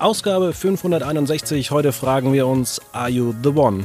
Ausgabe 561. Heute fragen wir uns, Are you the one?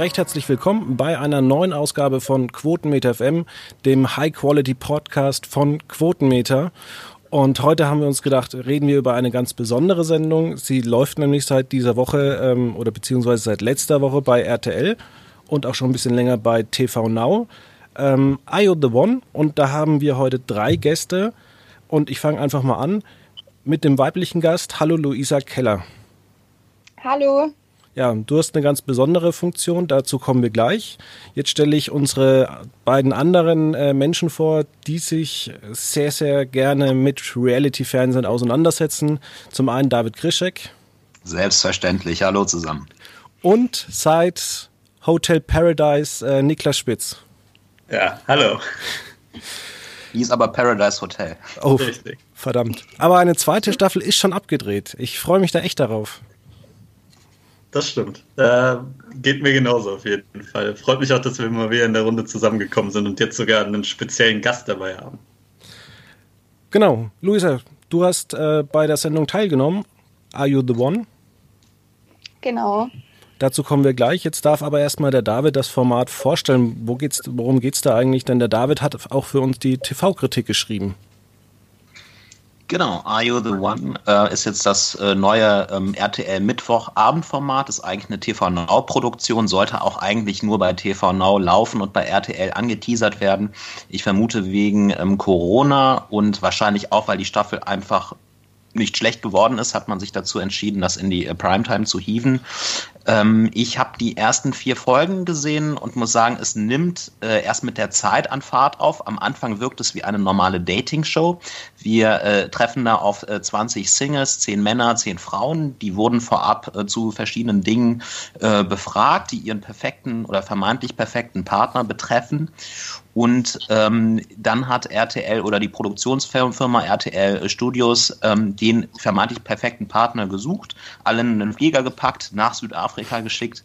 Recht herzlich willkommen bei einer neuen Ausgabe von Quotenmeter FM, dem High-Quality-Podcast von Quotenmeter. Und heute haben wir uns gedacht, reden wir über eine ganz besondere Sendung. Sie läuft nämlich seit dieser Woche ähm, oder beziehungsweise seit letzter Woche bei RTL und auch schon ein bisschen länger bei TV Now. Ähm, IO The One. Und da haben wir heute drei Gäste. Und ich fange einfach mal an mit dem weiblichen Gast. Hallo Luisa Keller. Hallo. Ja, du hast eine ganz besondere Funktion, dazu kommen wir gleich. Jetzt stelle ich unsere beiden anderen äh, Menschen vor, die sich sehr, sehr gerne mit Reality-Fernsehen auseinandersetzen. Zum einen David Grischek. Selbstverständlich, hallo zusammen. Und seit Hotel Paradise äh, Niklas Spitz. Ja, hallo. Hieß aber Paradise Hotel. Oh, Richtig. verdammt. Aber eine zweite Staffel ist schon abgedreht. Ich freue mich da echt darauf. Das stimmt. Äh, geht mir genauso auf jeden Fall. Freut mich auch, dass wir mal wieder in der Runde zusammengekommen sind und jetzt sogar einen speziellen Gast dabei haben. Genau. Luisa, du hast äh, bei der Sendung teilgenommen. Are You the One? Genau. Dazu kommen wir gleich. Jetzt darf aber erstmal der David das Format vorstellen. Wo geht's, worum geht es da eigentlich? Denn der David hat auch für uns die TV-Kritik geschrieben. Genau, Are You the One äh, ist jetzt das äh, neue ähm, RTL Mittwochabendformat, ist eigentlich eine TV Now Produktion, sollte auch eigentlich nur bei TV Now laufen und bei RTL angeteasert werden. Ich vermute wegen ähm, Corona und wahrscheinlich auch, weil die Staffel einfach nicht schlecht geworden ist, hat man sich dazu entschieden, das in die äh, Primetime zu hieven. Ähm, ich habe die ersten vier Folgen gesehen und muss sagen, es nimmt äh, erst mit der Zeit an Fahrt auf. Am Anfang wirkt es wie eine normale Dating-Show. Wir äh, treffen da auf äh, 20 Singles, 10 Männer, 10 Frauen. Die wurden vorab äh, zu verschiedenen Dingen äh, befragt, die ihren perfekten oder vermeintlich perfekten Partner betreffen. Und ähm, dann hat RTL oder die Produktionsfirma RTL Studios ähm, den vermeintlich perfekten Partner gesucht, allen in einen Flieger gepackt, nach Südafrika geschickt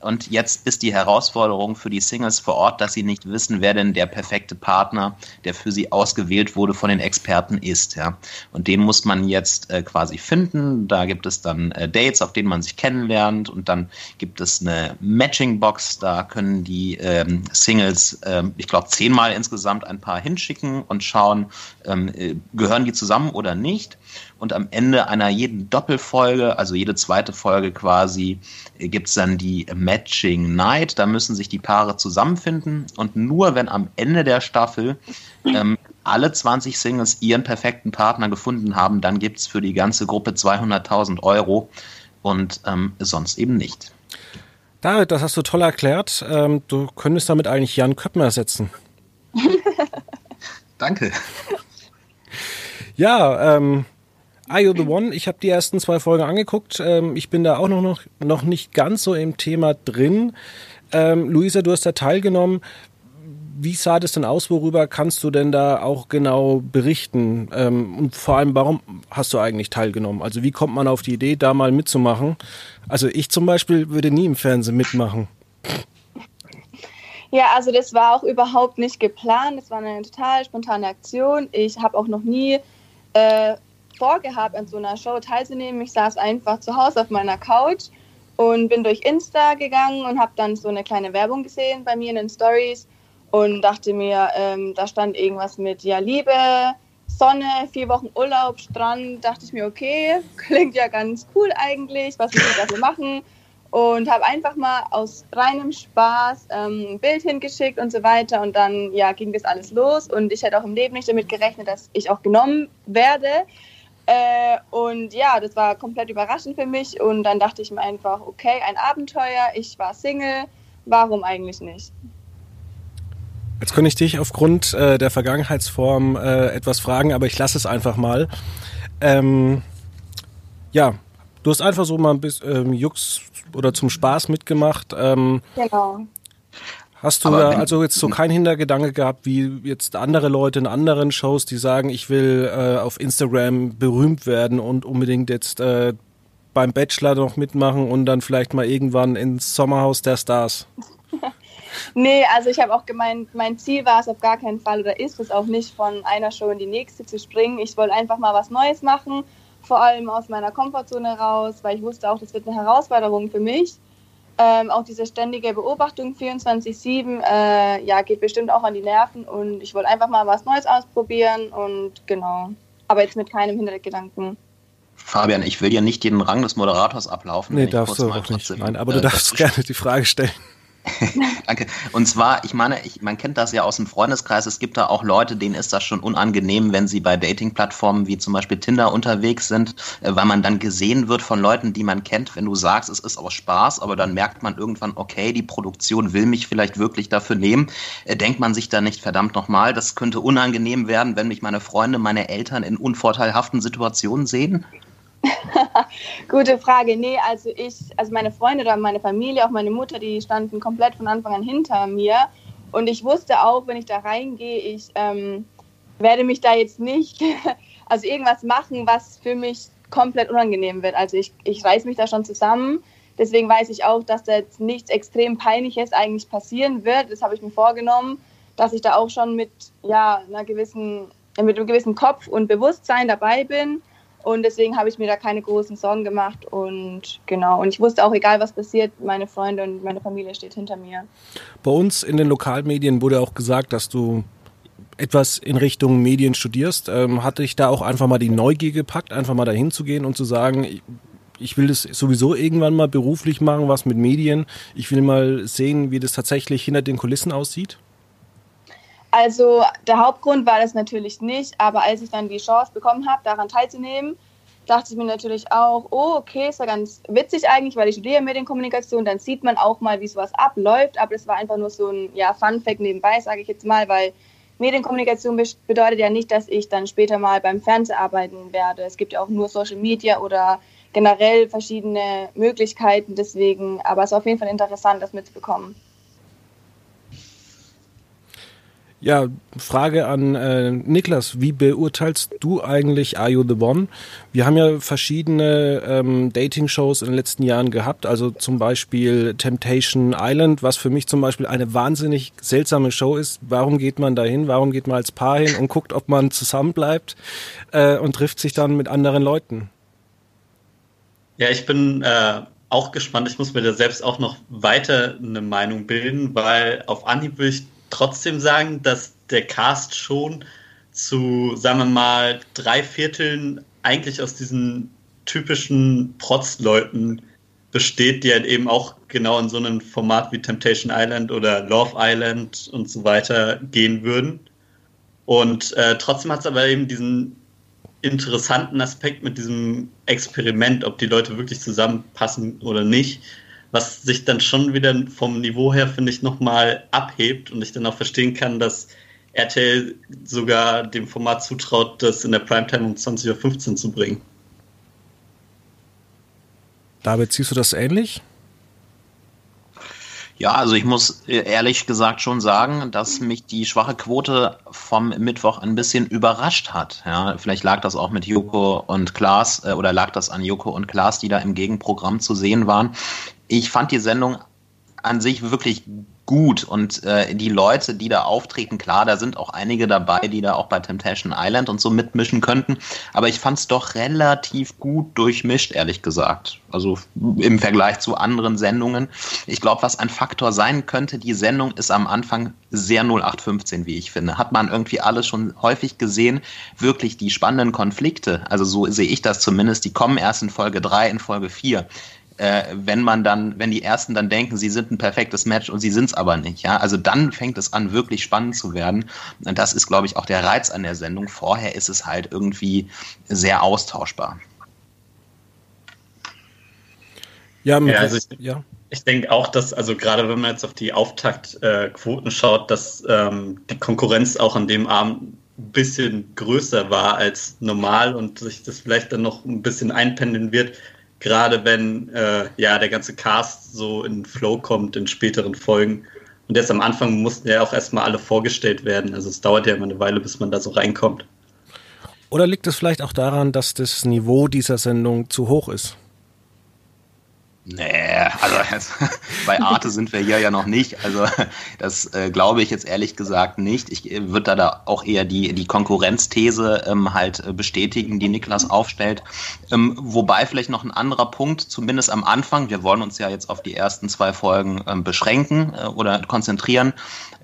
und jetzt ist die Herausforderung für die Singles vor Ort, dass sie nicht wissen, wer denn der perfekte Partner, der für sie ausgewählt wurde von den Experten ist. Ja. Und den muss man jetzt äh, quasi finden. Da gibt es dann äh, Dates, auf denen man sich kennenlernt. Und dann gibt es eine Matching-Box. Da können die ähm, Singles, ähm, ich glaube, zehnmal insgesamt ein paar hinschicken und schauen, ähm, äh, gehören die zusammen oder nicht. Und am Ende einer jeden Doppelfolge, also jede zweite Folge quasi, gibt es dann die Matching Night. Da müssen sich die Paare zusammenfinden. Und nur wenn am Ende der Staffel ähm, alle 20 Singles ihren perfekten Partner gefunden haben, dann gibt es für die ganze Gruppe 200.000 Euro und ähm, sonst eben nicht. David, das hast du toll erklärt. Ähm, du könntest damit eigentlich Jan Köppen ersetzen. Danke. Ja, ähm, Are You the One? Ich habe die ersten zwei Folgen angeguckt. Ähm, ich bin da auch noch, noch, noch nicht ganz so im Thema drin. Ähm, Luisa, du hast da teilgenommen. Wie sah das denn aus? Worüber kannst du denn da auch genau berichten? Ähm, und vor allem, warum hast du eigentlich teilgenommen? Also wie kommt man auf die Idee, da mal mitzumachen? Also ich zum Beispiel würde nie im Fernsehen mitmachen. Ja, also das war auch überhaupt nicht geplant. Das war eine total spontane Aktion. Ich habe auch noch nie äh, vorgehabt, an so einer Show teilzunehmen. Ich saß einfach zu Hause auf meiner Couch und bin durch Insta gegangen und habe dann so eine kleine Werbung gesehen bei mir in den Stories und dachte mir, ähm, da stand irgendwas mit ja Liebe, Sonne, vier Wochen Urlaub, Strand. Dachte ich mir, okay, klingt ja ganz cool eigentlich. Was muss ich dafür machen? Und habe einfach mal aus reinem Spaß ähm, ein Bild hingeschickt und so weiter. Und dann ja, ging das alles los. Und ich hätte auch im Leben nicht damit gerechnet, dass ich auch genommen werde. Äh, und ja, das war komplett überraschend für mich. Und dann dachte ich mir einfach, okay, ein Abenteuer, ich war Single, warum eigentlich nicht? Jetzt könnte ich dich aufgrund äh, der Vergangenheitsform äh, etwas fragen, aber ich lasse es einfach mal. Ähm, ja, du hast einfach so mal ein bisschen ähm, Jux oder zum Spaß mitgemacht. Ähm, genau. Hast du da also jetzt so keinen Hintergedanke gehabt, wie jetzt andere Leute in anderen Shows, die sagen, ich will äh, auf Instagram berühmt werden und unbedingt jetzt äh, beim Bachelor noch mitmachen und dann vielleicht mal irgendwann ins Sommerhaus der Stars? nee, also ich habe auch gemeint, mein Ziel war es auf gar keinen Fall oder ist es auch nicht, von einer Show in die nächste zu springen. Ich wollte einfach mal was Neues machen, vor allem aus meiner Komfortzone raus, weil ich wusste auch, das wird eine Herausforderung für mich. Ähm, auch diese ständige Beobachtung 24-7 äh, ja, geht bestimmt auch an die Nerven und ich wollte einfach mal was Neues ausprobieren und genau. Aber jetzt mit keinem Hintergedanken. Fabian, ich will ja nicht den Rang des Moderators ablaufen. Nee, darfst du auch nicht. Nein, aber äh, du darfst gerne die Frage stellen. Danke. Und zwar, ich meine, ich, man kennt das ja aus dem Freundeskreis. Es gibt da auch Leute, denen ist das schon unangenehm, wenn sie bei Dating-Plattformen wie zum Beispiel Tinder unterwegs sind, äh, weil man dann gesehen wird von Leuten, die man kennt, wenn du sagst, es ist aus Spaß, aber dann merkt man irgendwann, okay, die Produktion will mich vielleicht wirklich dafür nehmen. Äh, denkt man sich da nicht verdammt nochmal, das könnte unangenehm werden, wenn mich meine Freunde, meine Eltern in unvorteilhaften Situationen sehen? Gute Frage. Nee, also ich, also meine Freunde oder meine Familie, auch meine Mutter, die standen komplett von Anfang an hinter mir. Und ich wusste auch, wenn ich da reingehe, ich ähm, werde mich da jetzt nicht, also irgendwas machen, was für mich komplett unangenehm wird. Also ich, ich reiß mich da schon zusammen. Deswegen weiß ich auch, dass da jetzt nichts extrem Peinliches eigentlich passieren wird. Das habe ich mir vorgenommen, dass ich da auch schon mit, ja, einer gewissen, mit einem gewissen Kopf und Bewusstsein dabei bin und deswegen habe ich mir da keine großen Sorgen gemacht. Und genau, und ich wusste auch, egal was passiert, meine Freunde und meine Familie steht hinter mir. Bei uns in den Lokalmedien wurde auch gesagt, dass du etwas in Richtung Medien studierst. Ähm, hatte ich da auch einfach mal die Neugier gepackt, einfach mal dahin zu gehen und zu sagen, ich will das sowieso irgendwann mal beruflich machen, was mit Medien. Ich will mal sehen, wie das tatsächlich hinter den Kulissen aussieht. Also der Hauptgrund war das natürlich nicht, aber als ich dann die Chance bekommen habe, daran teilzunehmen, dachte ich mir natürlich auch, oh, okay, ist ja ganz witzig eigentlich, weil ich studiere Medienkommunikation, dann sieht man auch mal, wie sowas abläuft, aber es war einfach nur so ein ja, Fun-Fact nebenbei, sage ich jetzt mal, weil Medienkommunikation bedeutet ja nicht, dass ich dann später mal beim Fernsehen arbeiten werde. Es gibt ja auch nur Social Media oder generell verschiedene Möglichkeiten, deswegen, aber es ist auf jeden Fall interessant, das mitzubekommen. Ja, Frage an äh, Niklas. Wie beurteilst du eigentlich Are You the One? Wir haben ja verschiedene ähm, Dating-Shows in den letzten Jahren gehabt. Also zum Beispiel Temptation Island, was für mich zum Beispiel eine wahnsinnig seltsame Show ist. Warum geht man da hin? Warum geht man als Paar hin und guckt, ob man zusammen bleibt äh, und trifft sich dann mit anderen Leuten? Ja, ich bin äh, auch gespannt. Ich muss mir da selbst auch noch weiter eine Meinung bilden, weil auf Anhieb will ich trotzdem sagen, dass der Cast schon zu, sagen wir mal, drei Vierteln eigentlich aus diesen typischen Protzleuten besteht, die halt eben auch genau in so einem Format wie Temptation Island oder Love Island und so weiter gehen würden. Und äh, trotzdem hat es aber eben diesen interessanten Aspekt mit diesem Experiment, ob die Leute wirklich zusammenpassen oder nicht, was sich dann schon wieder vom Niveau her, finde ich, nochmal abhebt und ich dann auch verstehen kann, dass RTL sogar dem Format zutraut, das in der Primetime um 20.15 Uhr zu bringen. David, siehst du das ähnlich? Ja, also ich muss ehrlich gesagt schon sagen, dass mich die schwache Quote vom Mittwoch ein bisschen überrascht hat. Ja, vielleicht lag das auch mit Joko und Klaas äh, oder lag das an Joko und Klaas, die da im Gegenprogramm zu sehen waren ich fand die Sendung an sich wirklich gut und äh, die Leute, die da auftreten, klar, da sind auch einige dabei, die da auch bei Temptation Island und so mitmischen könnten, aber ich fand es doch relativ gut durchmischt, ehrlich gesagt. Also im Vergleich zu anderen Sendungen. Ich glaube, was ein Faktor sein könnte, die Sendung ist am Anfang sehr 0815, wie ich finde. Hat man irgendwie alles schon häufig gesehen, wirklich die spannenden Konflikte, also so sehe ich das zumindest, die kommen erst in Folge 3, in Folge 4 äh, wenn man dann, wenn die ersten dann denken, sie sind ein perfektes Match und sie sind es aber nicht, ja. Also dann fängt es an, wirklich spannend zu werden. Und das ist, glaube ich, auch der Reiz an der Sendung. Vorher ist es halt irgendwie sehr austauschbar. Ja, ja, also ich, ja. Ich denke auch, dass, also gerade wenn man jetzt auf die Auftaktquoten äh, schaut, dass ähm, die Konkurrenz auch an dem Abend ein bisschen größer war als normal und sich das vielleicht dann noch ein bisschen einpendeln wird, gerade wenn äh, ja der ganze Cast so in Flow kommt in späteren Folgen. Und jetzt am Anfang mussten ja auch erstmal alle vorgestellt werden. Also es dauert ja immer eine Weile, bis man da so reinkommt. Oder liegt es vielleicht auch daran, dass das Niveau dieser Sendung zu hoch ist? Nee, also bei Arte sind wir hier ja noch nicht. Also das äh, glaube ich jetzt ehrlich gesagt nicht. Ich äh, würde da, da auch eher die, die Konkurrenzthese ähm, halt äh, bestätigen, die Niklas aufstellt. Ähm, wobei vielleicht noch ein anderer Punkt, zumindest am Anfang, wir wollen uns ja jetzt auf die ersten zwei Folgen ähm, beschränken äh, oder konzentrieren,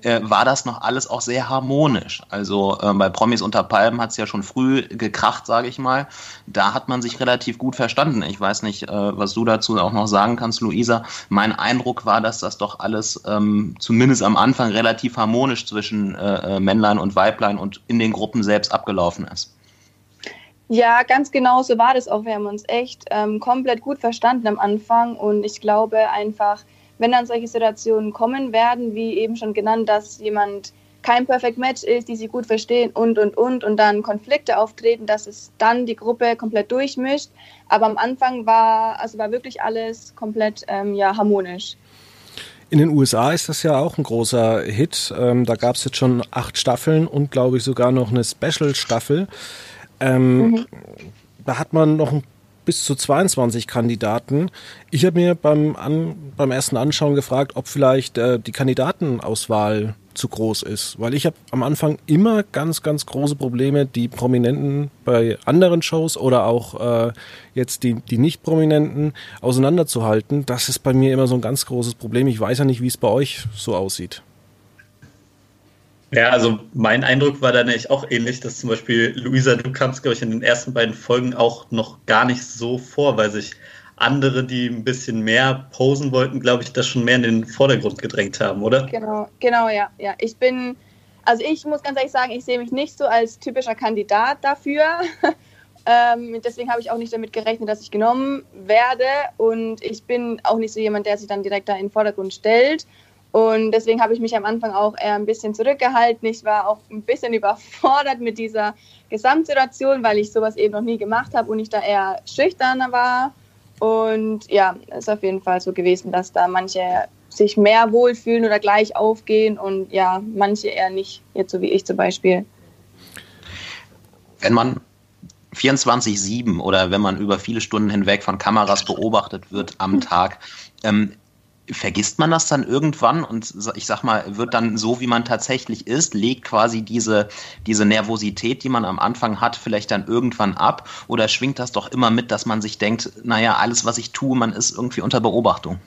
äh, war das noch alles auch sehr harmonisch. Also äh, bei Promis unter Palmen hat es ja schon früh gekracht, sage ich mal. Da hat man sich relativ gut verstanden. Ich weiß nicht, äh, was du dazu auch noch sagen kannst, Luisa. Mein Eindruck war, dass das doch alles ähm, zumindest am Anfang relativ harmonisch zwischen äh, äh, Männlein und Weiblein und in den Gruppen selbst abgelaufen ist. Ja, ganz genau so war das auch. Wir haben uns echt ähm, komplett gut verstanden am Anfang und ich glaube einfach, wenn dann solche Situationen kommen werden, wie eben schon genannt, dass jemand kein Perfect Match ist, die sie gut verstehen und, und, und, und dann Konflikte auftreten, dass es dann die Gruppe komplett durchmischt. Aber am Anfang war, also war wirklich alles komplett ähm, ja, harmonisch. In den USA ist das ja auch ein großer Hit. Ähm, da gab es jetzt schon acht Staffeln und glaube ich sogar noch eine Special-Staffel. Ähm, mhm. Da hat man noch ein bis zu 22 Kandidaten. Ich habe mir beim, An, beim ersten Anschauen gefragt, ob vielleicht äh, die Kandidatenauswahl zu groß ist, weil ich habe am Anfang immer ganz, ganz große Probleme, die Prominenten bei anderen Shows oder auch äh, jetzt die, die Nicht-Prominenten auseinanderzuhalten. Das ist bei mir immer so ein ganz großes Problem. Ich weiß ja nicht, wie es bei euch so aussieht. Ja, also mein Eindruck war dann eigentlich auch ähnlich, dass zum Beispiel Luisa, du kamst, glaube ich, in den ersten beiden Folgen auch noch gar nicht so vor, weil sich andere, die ein bisschen mehr posen wollten, glaube ich, das schon mehr in den Vordergrund gedrängt haben, oder? Genau, genau, ja. ja. Ich bin, also ich muss ganz ehrlich sagen, ich sehe mich nicht so als typischer Kandidat dafür. ähm, deswegen habe ich auch nicht damit gerechnet, dass ich genommen werde. Und ich bin auch nicht so jemand, der sich dann direkt da in den Vordergrund stellt. Und deswegen habe ich mich am Anfang auch eher ein bisschen zurückgehalten. Ich war auch ein bisschen überfordert mit dieser Gesamtsituation, weil ich sowas eben noch nie gemacht habe und ich da eher schüchterner war. Und ja, ist auf jeden Fall so gewesen, dass da manche sich mehr wohlfühlen oder gleich aufgehen und ja, manche eher nicht, jetzt so wie ich zum Beispiel. Wenn man 24-7 oder wenn man über viele Stunden hinweg von Kameras beobachtet wird am Tag, ähm, vergisst man das dann irgendwann und ich sag mal, wird dann so, wie man tatsächlich ist, legt quasi diese, diese Nervosität, die man am Anfang hat, vielleicht dann irgendwann ab oder schwingt das doch immer mit, dass man sich denkt, naja, alles, was ich tue, man ist irgendwie unter Beobachtung?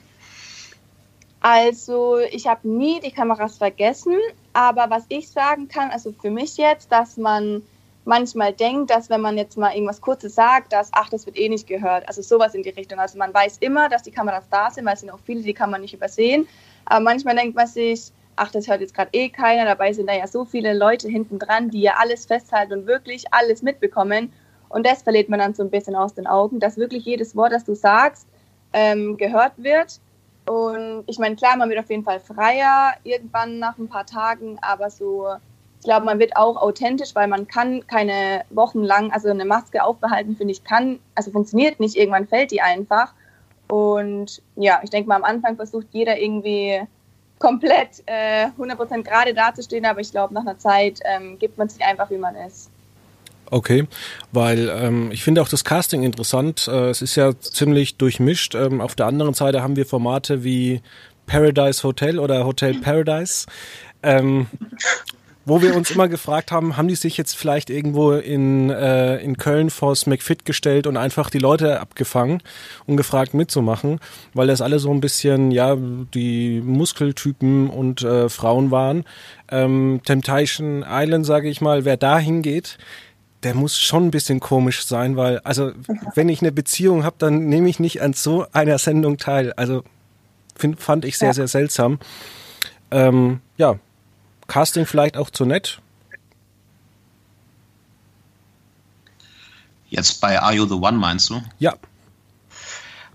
Also ich habe nie die Kameras vergessen, aber was ich sagen kann, also für mich jetzt, dass man manchmal denkt, dass wenn man jetzt mal irgendwas Kurzes sagt, dass, ach, das wird eh nicht gehört. Also sowas in die Richtung. Also man weiß immer, dass die Kameras da sind, weil es sind auch viele, die kann man nicht übersehen. Aber manchmal denkt man sich, ach, das hört jetzt gerade eh keiner. Dabei sind da ja so viele Leute hinten dran, die ja alles festhalten und wirklich alles mitbekommen. Und das verliert man dann so ein bisschen aus den Augen, dass wirklich jedes Wort, das du sagst, ähm, gehört wird. Und ich meine, klar, man wird auf jeden Fall freier irgendwann nach ein paar Tagen, aber so glaube, man wird auch authentisch, weil man kann keine Wochen lang, also eine Maske aufbehalten, finde ich, kann, also funktioniert nicht, irgendwann fällt die einfach. Und ja, ich denke mal, am Anfang versucht jeder irgendwie komplett äh, 100% gerade dazustehen, aber ich glaube, nach einer Zeit ähm, gibt man sich einfach, wie man ist. Okay, weil ähm, ich finde auch das Casting interessant. Äh, es ist ja ziemlich durchmischt. Ähm, auf der anderen Seite haben wir Formate wie Paradise Hotel oder Hotel Paradise. Ähm, wo wir uns immer gefragt haben, haben die sich jetzt vielleicht irgendwo in, äh, in Köln vors McFit gestellt und einfach die Leute abgefangen und gefragt mitzumachen, weil das alle so ein bisschen, ja, die Muskeltypen und äh, Frauen waren. Ähm, Temptation Island, sage ich mal, wer da hingeht, der muss schon ein bisschen komisch sein, weil, also, wenn ich eine Beziehung habe, dann nehme ich nicht an so einer Sendung teil. Also, find, fand ich sehr, ja. sehr seltsam. Ähm, ja, Casting vielleicht auch zu nett? Jetzt bei Are You the One meinst du? Ja.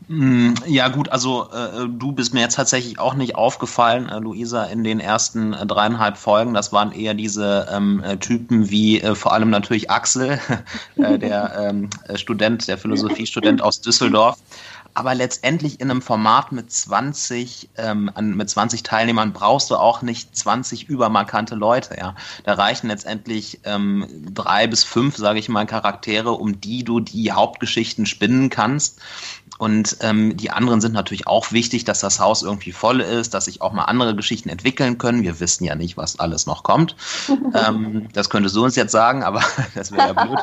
Mm, ja gut, also äh, du bist mir jetzt tatsächlich auch nicht aufgefallen, äh, Luisa, in den ersten äh, dreieinhalb Folgen. Das waren eher diese ähm, äh, Typen wie äh, vor allem natürlich Axel, äh, der ähm, Student, der Philosophiestudent aus Düsseldorf aber letztendlich in einem Format mit 20, ähm, mit 20 Teilnehmern brauchst du auch nicht 20 übermarkante Leute. Ja, da reichen letztendlich ähm, drei bis fünf, sage ich mal, Charaktere, um die du die Hauptgeschichten spinnen kannst. Und ähm, die anderen sind natürlich auch wichtig, dass das Haus irgendwie voll ist, dass sich auch mal andere Geschichten entwickeln können. Wir wissen ja nicht, was alles noch kommt. ähm, das könntest du uns jetzt sagen, aber das wäre ja blöd.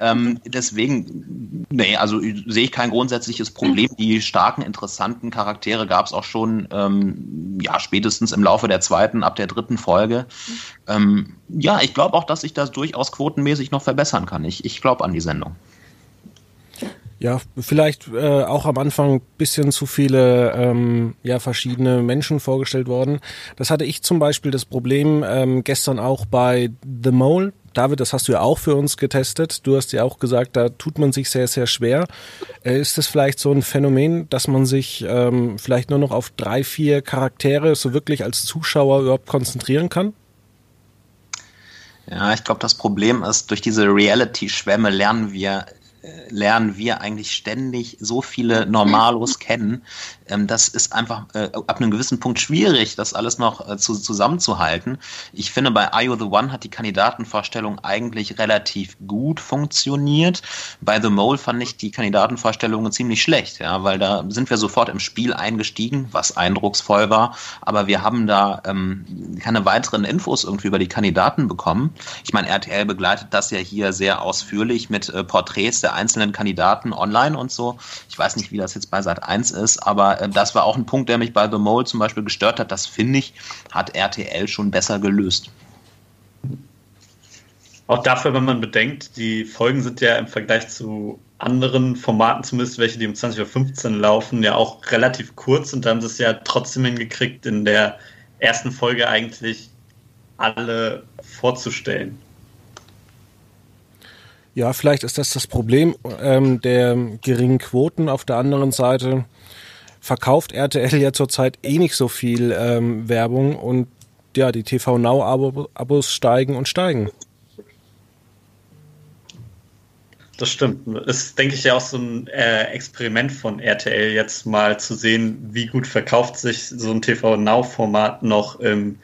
ähm, deswegen, nee, also sehe ich kein grundsätzliches Problem. Die starken, interessanten Charaktere gab es auch schon, ähm, ja, spätestens im Laufe der zweiten, ab der dritten Folge. Ähm, ja, ich glaube auch, dass ich das durchaus quotenmäßig noch verbessern kann. Ich, ich glaube an die Sendung. Ja, vielleicht äh, auch am Anfang bisschen zu viele ähm, ja, verschiedene Menschen vorgestellt worden. Das hatte ich zum Beispiel das Problem ähm, gestern auch bei The Mole. David, das hast du ja auch für uns getestet. Du hast ja auch gesagt, da tut man sich sehr, sehr schwer. Äh, ist es vielleicht so ein Phänomen, dass man sich ähm, vielleicht nur noch auf drei, vier Charaktere so wirklich als Zuschauer überhaupt konzentrieren kann? Ja, ich glaube, das Problem ist, durch diese Reality-Schwämme lernen wir lernen wir eigentlich ständig so viele Normalos kennen. Ähm, das ist einfach äh, ab einem gewissen Punkt schwierig, das alles noch äh, zu, zusammenzuhalten. Ich finde, bei IO The One hat die Kandidatenvorstellung eigentlich relativ gut funktioniert. Bei The Mole fand ich die Kandidatenvorstellungen ziemlich schlecht, ja, weil da sind wir sofort im Spiel eingestiegen, was eindrucksvoll war, aber wir haben da ähm, keine weiteren Infos irgendwie über die Kandidaten bekommen. Ich meine, RTL begleitet das ja hier sehr ausführlich mit äh, Porträts der der einzelnen Kandidaten online und so. Ich weiß nicht, wie das jetzt bei Sat 1 ist, aber äh, das war auch ein Punkt, der mich bei The Mole zum Beispiel gestört hat. Das finde ich, hat RTL schon besser gelöst. Auch dafür, wenn man bedenkt, die Folgen sind ja im Vergleich zu anderen Formaten, zumindest welche, die um 20.15 Uhr laufen, ja auch relativ kurz und da haben sie es ja trotzdem hingekriegt, in der ersten Folge eigentlich alle vorzustellen. Ja, vielleicht ist das das Problem ähm, der geringen Quoten. Auf der anderen Seite verkauft RTL ja zurzeit eh nicht so viel ähm, Werbung und ja, die TV Now Abos steigen und steigen. Das stimmt. Das ist, denke ich, ja auch so ein äh, Experiment von RTL, jetzt mal zu sehen, wie gut verkauft sich so ein TV Now-Format noch im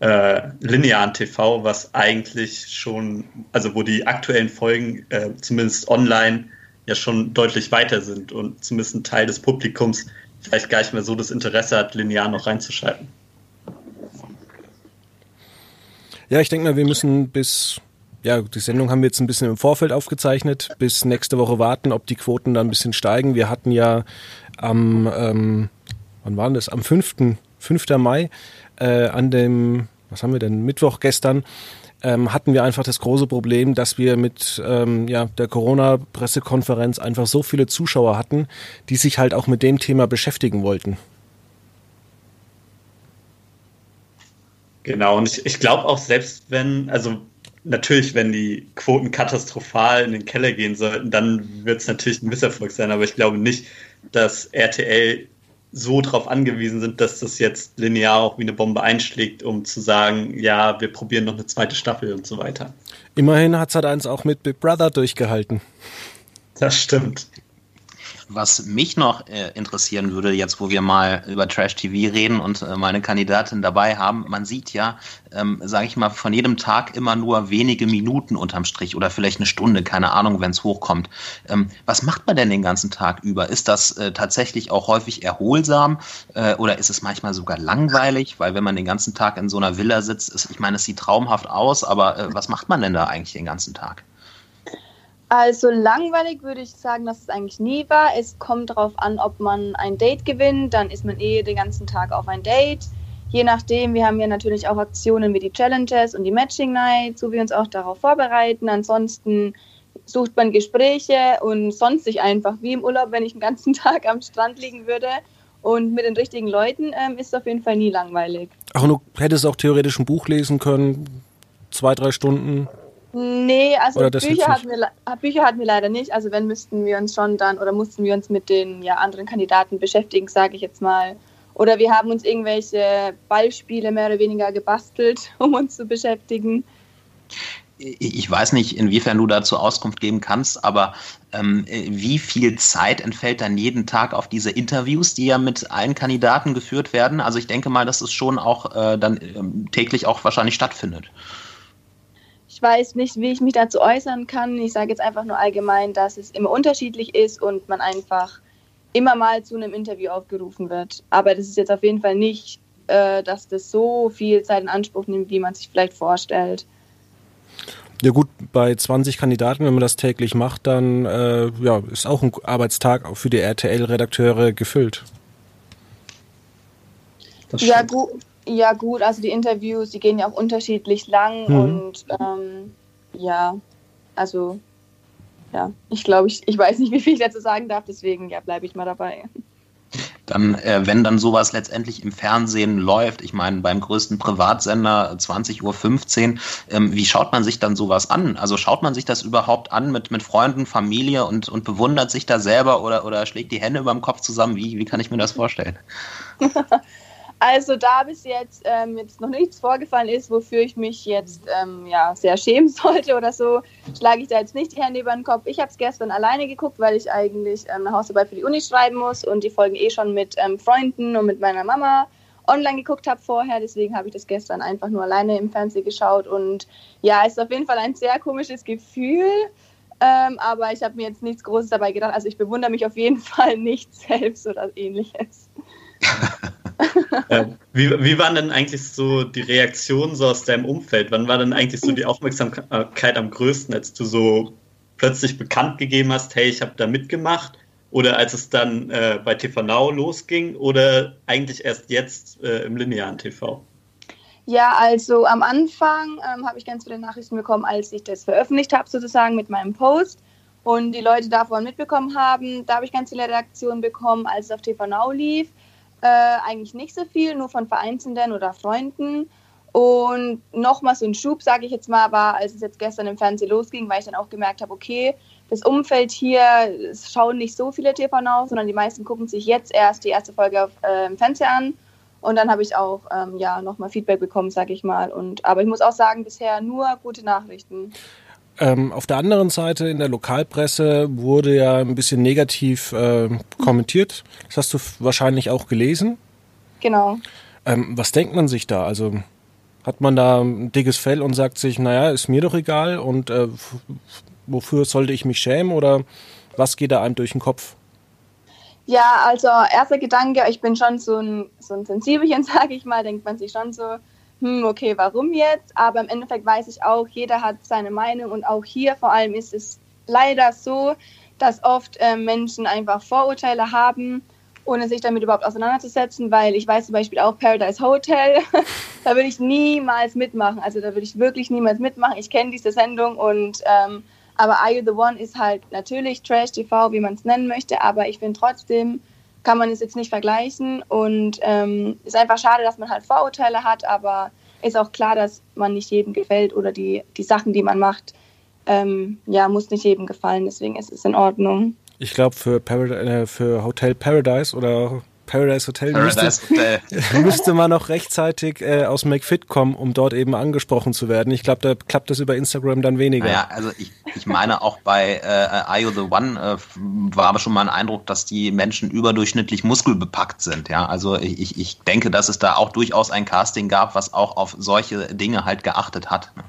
äh, linearen TV, was eigentlich schon, also wo die aktuellen Folgen äh, zumindest online ja schon deutlich weiter sind und zumindest ein Teil des Publikums vielleicht gar nicht mehr so das Interesse hat, linear noch reinzuschalten. Ja, ich denke mal, wir müssen bis, ja, die Sendung haben wir jetzt ein bisschen im Vorfeld aufgezeichnet, bis nächste Woche warten, ob die Quoten dann ein bisschen steigen. Wir hatten ja am, ähm, wann war das? Am 5. 5. Mai äh, an dem, was haben wir denn, Mittwoch gestern, ähm, hatten wir einfach das große Problem, dass wir mit ähm, ja, der Corona-Pressekonferenz einfach so viele Zuschauer hatten, die sich halt auch mit dem Thema beschäftigen wollten. Genau, und ich, ich glaube auch, selbst wenn, also natürlich, wenn die Quoten katastrophal in den Keller gehen sollten, dann wird es natürlich ein Misserfolg sein, aber ich glaube nicht, dass RTL so darauf angewiesen sind, dass das jetzt linear auch wie eine Bombe einschlägt, um zu sagen, ja, wir probieren noch eine zweite Staffel und so weiter. Immerhin hat Sat1 auch mit Big Brother durchgehalten. Das stimmt. Was mich noch äh, interessieren würde, jetzt wo wir mal über Trash TV reden und äh, meine Kandidatin dabei haben, man sieht ja, ähm, sage ich mal, von jedem Tag immer nur wenige Minuten unterm Strich oder vielleicht eine Stunde, keine Ahnung, wenn es hochkommt. Ähm, was macht man denn den ganzen Tag über? Ist das äh, tatsächlich auch häufig erholsam äh, oder ist es manchmal sogar langweilig? Weil wenn man den ganzen Tag in so einer Villa sitzt, ist, ich meine, es sieht traumhaft aus, aber äh, was macht man denn da eigentlich den ganzen Tag? Also langweilig würde ich sagen, dass es eigentlich nie war. Es kommt darauf an, ob man ein Date gewinnt, dann ist man eh den ganzen Tag auf ein Date. Je nachdem, wir haben ja natürlich auch Aktionen wie die Challenges und die Matching Night, so wie wir uns auch darauf vorbereiten. Ansonsten sucht man Gespräche und sonst sich einfach wie im Urlaub, wenn ich den ganzen Tag am Strand liegen würde. Und mit den richtigen Leuten ähm, ist es auf jeden Fall nie langweilig. Ach, und du hättest auch theoretisch ein Buch lesen können, zwei, drei Stunden. Nee, also Bücher hatten, wir, Bücher hatten wir leider nicht. Also wenn müssten wir uns schon dann oder mussten wir uns mit den ja, anderen Kandidaten beschäftigen, sage ich jetzt mal. Oder wir haben uns irgendwelche Ballspiele mehr oder weniger gebastelt, um uns zu beschäftigen. Ich weiß nicht, inwiefern du dazu Auskunft geben kannst, aber ähm, wie viel Zeit entfällt dann jeden Tag auf diese Interviews, die ja mit allen Kandidaten geführt werden? Also ich denke mal, dass es schon auch äh, dann ähm, täglich auch wahrscheinlich stattfindet. Ich weiß nicht, wie ich mich dazu äußern kann. Ich sage jetzt einfach nur allgemein, dass es immer unterschiedlich ist und man einfach immer mal zu einem Interview aufgerufen wird. Aber das ist jetzt auf jeden Fall nicht, äh, dass das so viel Zeit in Anspruch nimmt, wie man sich vielleicht vorstellt. Ja gut, bei 20 Kandidaten, wenn man das täglich macht, dann äh, ja, ist auch ein Arbeitstag für die RTL-Redakteure gefüllt. Ja gut, ja gut, also die Interviews, die gehen ja auch unterschiedlich lang mhm. und ähm, ja, also ja, ich glaube, ich, ich weiß nicht, wie viel ich dazu sagen darf, deswegen ja, bleibe ich mal dabei. Dann, äh, wenn dann sowas letztendlich im Fernsehen läuft, ich meine, beim größten Privatsender 20.15 Uhr, ähm, wie schaut man sich dann sowas an? Also schaut man sich das überhaupt an mit, mit Freunden, Familie und, und bewundert sich da selber oder, oder schlägt die Hände über dem Kopf zusammen? Wie, wie kann ich mir das vorstellen? Also da bis jetzt ähm, jetzt noch nichts vorgefallen ist, wofür ich mich jetzt ähm, ja, sehr schämen sollte oder so, schlage ich da jetzt nicht die Hände über den Kopf. Ich habe es gestern alleine geguckt, weil ich eigentlich ähm, eine Hausarbeit für die Uni schreiben muss und die Folgen eh schon mit ähm, Freunden und mit meiner Mama online geguckt habe vorher. Deswegen habe ich das gestern einfach nur alleine im Fernsehen geschaut und ja, es ist auf jeden Fall ein sehr komisches Gefühl. Ähm, aber ich habe mir jetzt nichts Großes dabei gedacht. Also ich bewundere mich auf jeden Fall nicht selbst oder ähnliches. wie, wie waren denn eigentlich so die Reaktionen so aus deinem Umfeld? Wann war denn eigentlich so die Aufmerksamkeit am größten, als du so plötzlich bekannt gegeben hast, hey, ich habe da mitgemacht? Oder als es dann äh, bei TV Now losging? Oder eigentlich erst jetzt äh, im linearen TV? Ja, also am Anfang ähm, habe ich ganz viele Nachrichten bekommen, als ich das veröffentlicht habe, sozusagen mit meinem Post und die Leute davon mitbekommen haben. Da habe ich ganz viele Reaktionen bekommen, als es auf TV Now lief. Äh, eigentlich nicht so viel, nur von Vereinzelnden oder Freunden. Und nochmal so ein Schub, sage ich jetzt mal, war, als es jetzt gestern im Fernsehen losging, weil ich dann auch gemerkt habe, okay, das Umfeld hier, es schauen nicht so viele TV Now, sondern die meisten gucken sich jetzt erst die erste Folge auf, äh, im Fernsehen an. Und dann habe ich auch ähm, ja, nochmal Feedback bekommen, sage ich mal. Und, aber ich muss auch sagen, bisher nur gute Nachrichten. Ähm, auf der anderen Seite in der Lokalpresse wurde ja ein bisschen negativ äh, kommentiert. Das hast du wahrscheinlich auch gelesen. Genau. Ähm, was denkt man sich da? Also hat man da ein dickes Fell und sagt sich, naja, ist mir doch egal und äh, wofür sollte ich mich schämen oder was geht da einem durch den Kopf? Ja, also erster Gedanke, ich bin schon so ein, so ein Sensibelchen, sage ich mal, denkt man sich schon so, hm, okay, warum jetzt? Aber im Endeffekt weiß ich auch, jeder hat seine Meinung und auch hier vor allem ist es leider so, dass oft äh, Menschen einfach Vorurteile haben, ohne sich damit überhaupt auseinanderzusetzen, weil ich weiß zum Beispiel auch Paradise Hotel, da würde ich niemals mitmachen. Also da würde ich wirklich niemals mitmachen. Ich kenne diese Sendung und ähm, aber Are You the One ist halt natürlich Trash TV, wie man es nennen möchte, aber ich finde trotzdem, kann man es jetzt nicht vergleichen. Und ähm, ist einfach schade, dass man halt Vorurteile hat, aber ist auch klar, dass man nicht jedem gefällt oder die, die Sachen, die man macht, ähm, ja, muss nicht jedem gefallen. Deswegen ist es in Ordnung. Ich glaube, für, äh, für Hotel Paradise oder Paradise Hotel, Paradise müsste, Hotel. müsste man noch rechtzeitig äh, aus McFit kommen, um dort eben angesprochen zu werden. Ich glaube, da klappt das über Instagram dann weniger. Ja, also ich, ich meine auch bei äh, IO The One äh, war aber schon mal ein Eindruck, dass die Menschen überdurchschnittlich muskelbepackt sind. Ja, also ich, ich denke, dass es da auch durchaus ein Casting gab, was auch auf solche Dinge halt geachtet hat. Ne?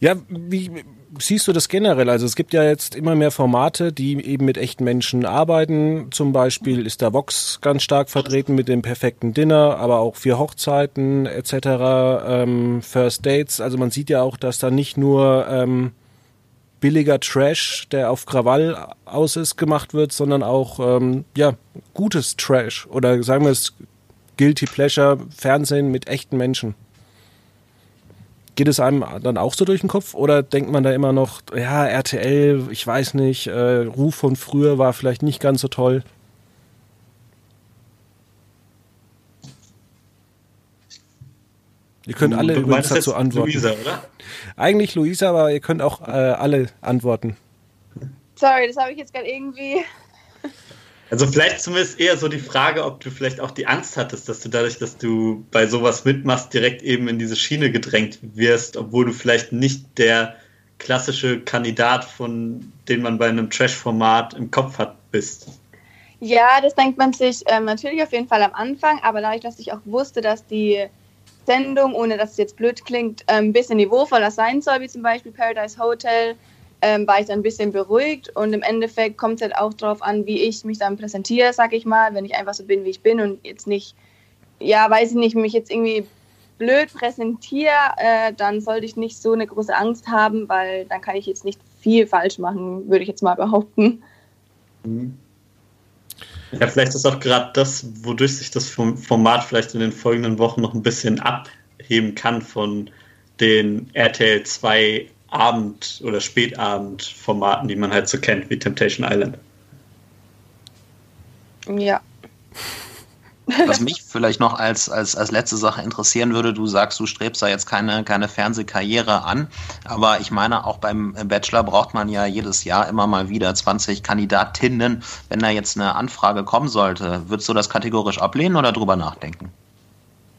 Ja, wie siehst du das generell? Also es gibt ja jetzt immer mehr Formate, die eben mit echten Menschen arbeiten. Zum Beispiel ist da Vox ganz stark vertreten mit dem perfekten Dinner, aber auch für Hochzeiten etc., ähm, First Dates. Also man sieht ja auch, dass da nicht nur ähm, billiger Trash, der auf Krawall aus ist, gemacht wird, sondern auch ähm, ja gutes Trash oder sagen wir es Guilty Pleasure Fernsehen mit echten Menschen. Geht es einem dann auch so durch den Kopf oder denkt man da immer noch, ja, RTL, ich weiß nicht, äh, Ruf von früher war vielleicht nicht ganz so toll? Ihr könnt alle du übrigens meinst dazu antworten. Luisa, oder? Eigentlich Luisa, aber ihr könnt auch äh, alle antworten. Sorry, das habe ich jetzt gerade irgendwie. Also vielleicht zumindest eher so die Frage, ob du vielleicht auch die Angst hattest, dass du dadurch, dass du bei sowas mitmachst, direkt eben in diese Schiene gedrängt wirst, obwohl du vielleicht nicht der klassische Kandidat, von den man bei einem Trash-Format im Kopf hat, bist. Ja, das denkt man sich ähm, natürlich auf jeden Fall am Anfang, aber dadurch, dass ich auch wusste, dass die Sendung, ohne dass es jetzt blöd klingt, ähm, ein bisschen niveauvoller sein soll, wie zum Beispiel Paradise Hotel, ähm, war ich dann ein bisschen beruhigt und im Endeffekt kommt es halt auch darauf an, wie ich mich dann präsentiere, sag ich mal, wenn ich einfach so bin, wie ich bin und jetzt nicht, ja, weiß ich nicht, mich jetzt irgendwie blöd präsentiere, äh, dann sollte ich nicht so eine große Angst haben, weil dann kann ich jetzt nicht viel falsch machen, würde ich jetzt mal behaupten. Ja, vielleicht ist auch gerade das, wodurch sich das Form- Format vielleicht in den folgenden Wochen noch ein bisschen abheben kann von den RTL 2 Abend- oder Spätabend-Formaten, die man halt so kennt, wie Temptation Island. Ja. Was mich vielleicht noch als, als, als letzte Sache interessieren würde, du sagst, du strebst da jetzt keine, keine Fernsehkarriere an, aber ich meine, auch beim Bachelor braucht man ja jedes Jahr immer mal wieder 20 Kandidatinnen. Wenn da jetzt eine Anfrage kommen sollte, würdest du das kategorisch ablehnen oder drüber nachdenken?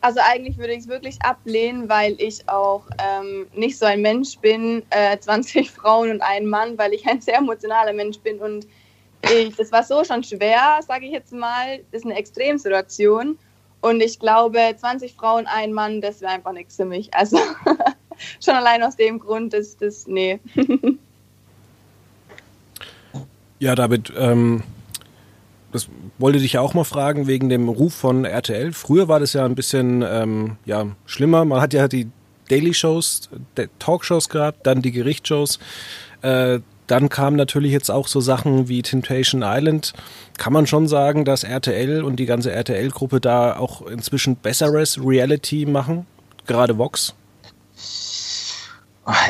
Also eigentlich würde ich es wirklich ablehnen, weil ich auch ähm, nicht so ein Mensch bin, äh, 20 Frauen und ein Mann, weil ich ein sehr emotionaler Mensch bin und ich, das war so schon schwer, sage ich jetzt mal. Das ist eine Extremsituation und ich glaube, 20 Frauen, ein Mann, das wäre einfach nichts für mich. Also schon allein aus dem Grund, dass das, nee. Ja, David, ähm, das wollte dich ja auch mal fragen wegen dem Ruf von RTL. Früher war das ja ein bisschen ähm, ja, schlimmer. Man hat ja die Daily Shows, die Talkshows gehabt, dann die Gerichtsshows. Äh, dann kamen natürlich jetzt auch so Sachen wie Temptation Island. Kann man schon sagen, dass RTL und die ganze RTL-Gruppe da auch inzwischen besseres Reality machen? Gerade Vox?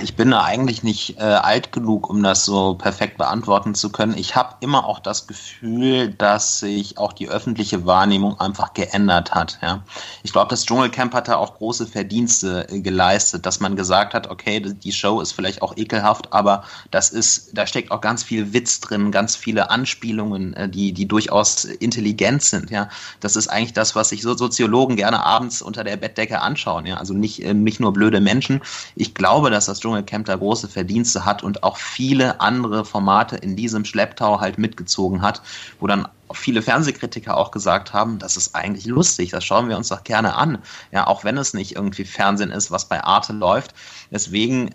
Ich bin da eigentlich nicht äh, alt genug, um das so perfekt beantworten zu können. Ich habe immer auch das Gefühl, dass sich auch die öffentliche Wahrnehmung einfach geändert hat. Ja? Ich glaube, das Dschungelcamp hat da auch große Verdienste äh, geleistet, dass man gesagt hat, okay, die Show ist vielleicht auch ekelhaft, aber das ist, da steckt auch ganz viel Witz drin, ganz viele Anspielungen, äh, die, die durchaus intelligent sind. Ja? Das ist eigentlich das, was sich so Soziologen gerne abends unter der Bettdecke anschauen. Ja? Also nicht, äh, nicht nur blöde Menschen. Ich glaube, dass das Dschungelcamp da große Verdienste hat und auch viele andere Formate in diesem Schlepptau halt mitgezogen hat, wo dann viele Fernsehkritiker auch gesagt haben, das ist eigentlich lustig, das schauen wir uns doch gerne an. Ja, auch wenn es nicht irgendwie Fernsehen ist, was bei Arte läuft. Deswegen,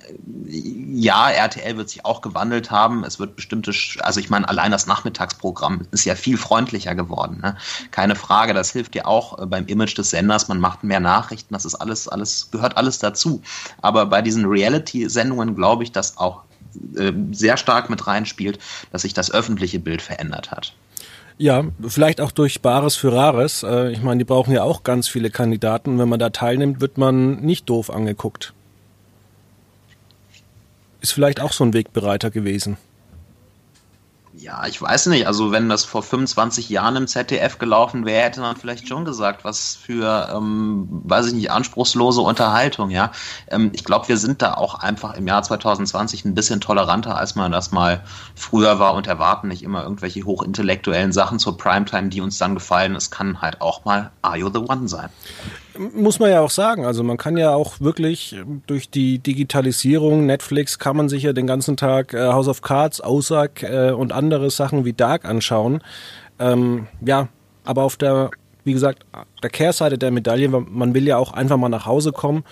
ja, RTL wird sich auch gewandelt haben. Es wird bestimmte, also ich meine, allein das Nachmittagsprogramm ist ja viel freundlicher geworden. Ne? Keine Frage, das hilft ja auch beim Image des Senders. Man macht mehr Nachrichten, das ist alles, alles, gehört alles dazu. Aber bei diesen Reality-Sendungen glaube ich, dass auch äh, sehr stark mit reinspielt, dass sich das öffentliche Bild verändert hat. Ja, vielleicht auch durch Bares für Rares. Äh, Ich meine, die brauchen ja auch ganz viele Kandidaten. Wenn man da teilnimmt, wird man nicht doof angeguckt. Ist vielleicht auch so ein Wegbereiter gewesen. Ja, ich weiß nicht. Also wenn das vor 25 Jahren im ZDF gelaufen wäre, hätte man vielleicht schon gesagt, was für, ähm, weiß ich nicht, anspruchslose Unterhaltung. Ja, ähm, ich glaube, wir sind da auch einfach im Jahr 2020 ein bisschen toleranter, als man das mal früher war und erwarten nicht immer irgendwelche hochintellektuellen Sachen zur Primetime, die uns dann gefallen. Es kann halt auch mal Are You the One sein. Muss man ja auch sagen. Also man kann ja auch wirklich durch die Digitalisierung, Netflix, kann man sich ja den ganzen Tag äh, House of Cards, Ozark äh, und andere Sachen wie Dark anschauen. Ähm, ja, aber auf der, wie gesagt, der Kehrseite der Medaille, man will ja auch einfach mal nach Hause kommen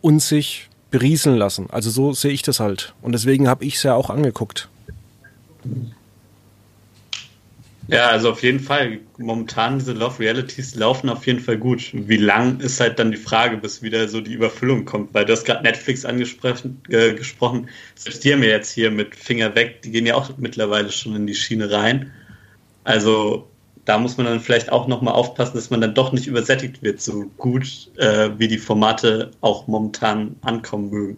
und sich berieseln lassen. Also so sehe ich das halt. Und deswegen habe ich es ja auch angeguckt. Ja, also auf jeden Fall. Momentan diese Love Realities laufen auf jeden Fall gut. Wie lang ist halt dann die Frage, bis wieder so die Überfüllung kommt? Weil du hast gerade Netflix angesprochen. Äh, gesprochen. Selbst die haben ja jetzt hier mit Finger weg, die gehen ja auch mittlerweile schon in die Schiene rein. Also da muss man dann vielleicht auch nochmal aufpassen, dass man dann doch nicht übersättigt wird, so gut äh, wie die Formate auch momentan ankommen mögen.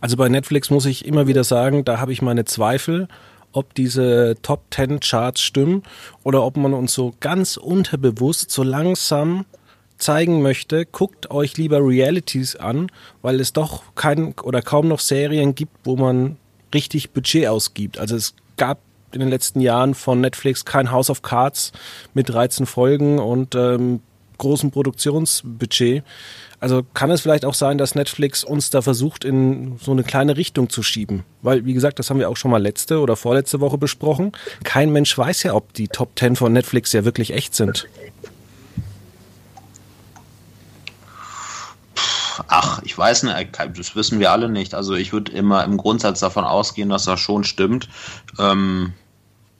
Also bei Netflix muss ich immer wieder sagen, da habe ich meine Zweifel ob diese Top 10 Charts stimmen oder ob man uns so ganz unterbewusst so langsam zeigen möchte, guckt euch lieber Realities an, weil es doch kein oder kaum noch Serien gibt, wo man richtig Budget ausgibt. Also es gab in den letzten Jahren von Netflix kein House of Cards mit 13 Folgen und ähm, großem Produktionsbudget. Also kann es vielleicht auch sein, dass Netflix uns da versucht, in so eine kleine Richtung zu schieben? Weil, wie gesagt, das haben wir auch schon mal letzte oder vorletzte Woche besprochen. Kein Mensch weiß ja, ob die Top 10 von Netflix ja wirklich echt sind. Ach, ich weiß nicht, das wissen wir alle nicht. Also ich würde immer im Grundsatz davon ausgehen, dass das schon stimmt. Ähm,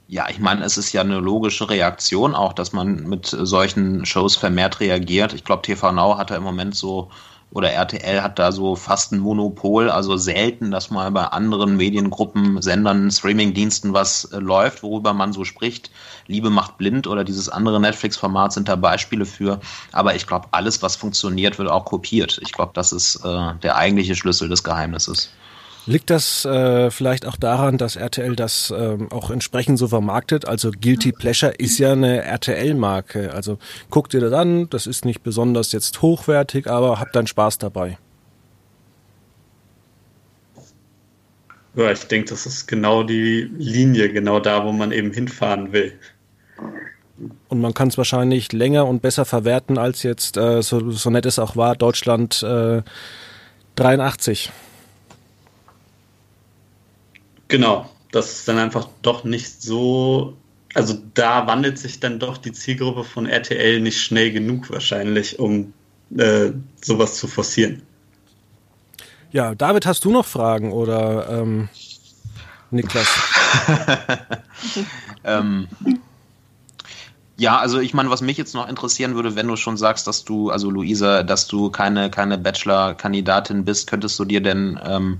ja, ich meine, es ist ja eine logische Reaktion auch, dass man mit solchen Shows vermehrt reagiert. Ich glaube, TV Now hat da im Moment so oder RTL hat da so fast ein Monopol, also selten, dass mal bei anderen Mediengruppen, Sendern, Streamingdiensten was äh, läuft, worüber man so spricht. Liebe macht blind oder dieses andere Netflix-Format sind da Beispiele für. Aber ich glaube, alles, was funktioniert, wird auch kopiert. Ich glaube, das ist äh, der eigentliche Schlüssel des Geheimnisses. Liegt das äh, vielleicht auch daran, dass RTL das ähm, auch entsprechend so vermarktet? Also Guilty Pleasure ist ja eine RTL-Marke. Also guckt ihr das an, das ist nicht besonders jetzt hochwertig, aber habt dann Spaß dabei. Ja, ich denke, das ist genau die Linie, genau da, wo man eben hinfahren will. Und man kann es wahrscheinlich länger und besser verwerten, als jetzt, äh, so, so nett es auch war, Deutschland äh, 83. Genau, das ist dann einfach doch nicht so. Also da wandelt sich dann doch die Zielgruppe von RTL nicht schnell genug wahrscheinlich, um äh, sowas zu forcieren. Ja, David, hast du noch Fragen oder ähm, Niklas? ähm, ja, also ich meine, was mich jetzt noch interessieren würde, wenn du schon sagst, dass du, also Luisa, dass du keine, keine Bachelor-Kandidatin bist, könntest du dir denn ähm,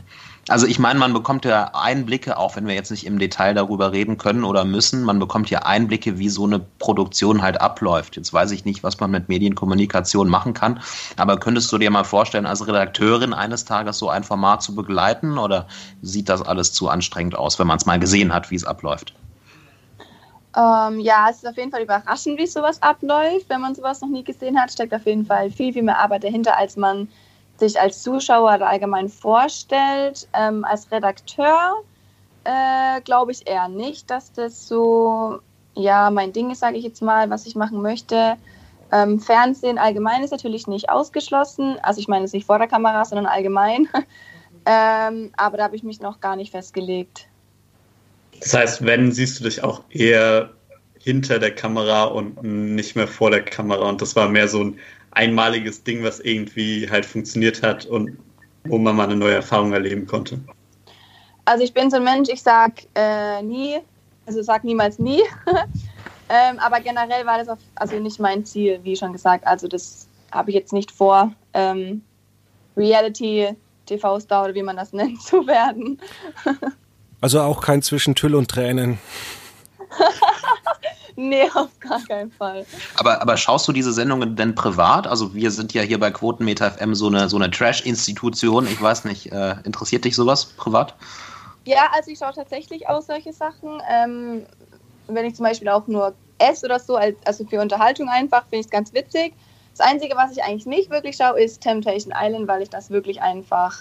also ich meine, man bekommt ja Einblicke, auch wenn wir jetzt nicht im Detail darüber reden können oder müssen, man bekommt ja Einblicke, wie so eine Produktion halt abläuft. Jetzt weiß ich nicht, was man mit Medienkommunikation machen kann, aber könntest du dir mal vorstellen, als Redakteurin eines Tages so ein Format zu begleiten oder sieht das alles zu anstrengend aus, wenn man es mal gesehen hat, wie es abläuft? Ähm, ja, es ist auf jeden Fall überraschend, wie sowas abläuft. Wenn man sowas noch nie gesehen hat, steckt auf jeden Fall viel, viel mehr Arbeit dahinter, als man sich als Zuschauer allgemein vorstellt. Ähm, als Redakteur äh, glaube ich eher nicht, dass das so ja mein Ding ist, sage ich jetzt mal, was ich machen möchte. Ähm, Fernsehen allgemein ist natürlich nicht ausgeschlossen. Also ich meine es nicht vor der Kamera, sondern allgemein. ähm, aber da habe ich mich noch gar nicht festgelegt. Das heißt, wenn siehst du dich auch eher hinter der Kamera und nicht mehr vor der Kamera. Und das war mehr so ein einmaliges Ding, was irgendwie halt funktioniert hat und wo man mal eine neue Erfahrung erleben konnte? Also ich bin so ein Mensch, ich sag äh, nie, also sag niemals nie. ähm, aber generell war das auf, also nicht mein Ziel, wie schon gesagt. Also das habe ich jetzt nicht vor, ähm, Reality TV-Star oder wie man das nennt, zu werden. also auch kein zwischen Tüll und Tränen. Nee, auf gar keinen Fall. Aber, aber schaust du diese Sendungen denn privat? Also wir sind ja hier bei Quotenmeter FM so eine, so eine Trash-Institution. Ich weiß nicht, äh, interessiert dich sowas privat? Ja, also ich schaue tatsächlich auch solche Sachen. Ähm, wenn ich zum Beispiel auch nur esse oder so, also für Unterhaltung einfach, finde ich es ganz witzig. Das Einzige, was ich eigentlich nicht wirklich schaue, ist Temptation Island, weil ich das wirklich einfach,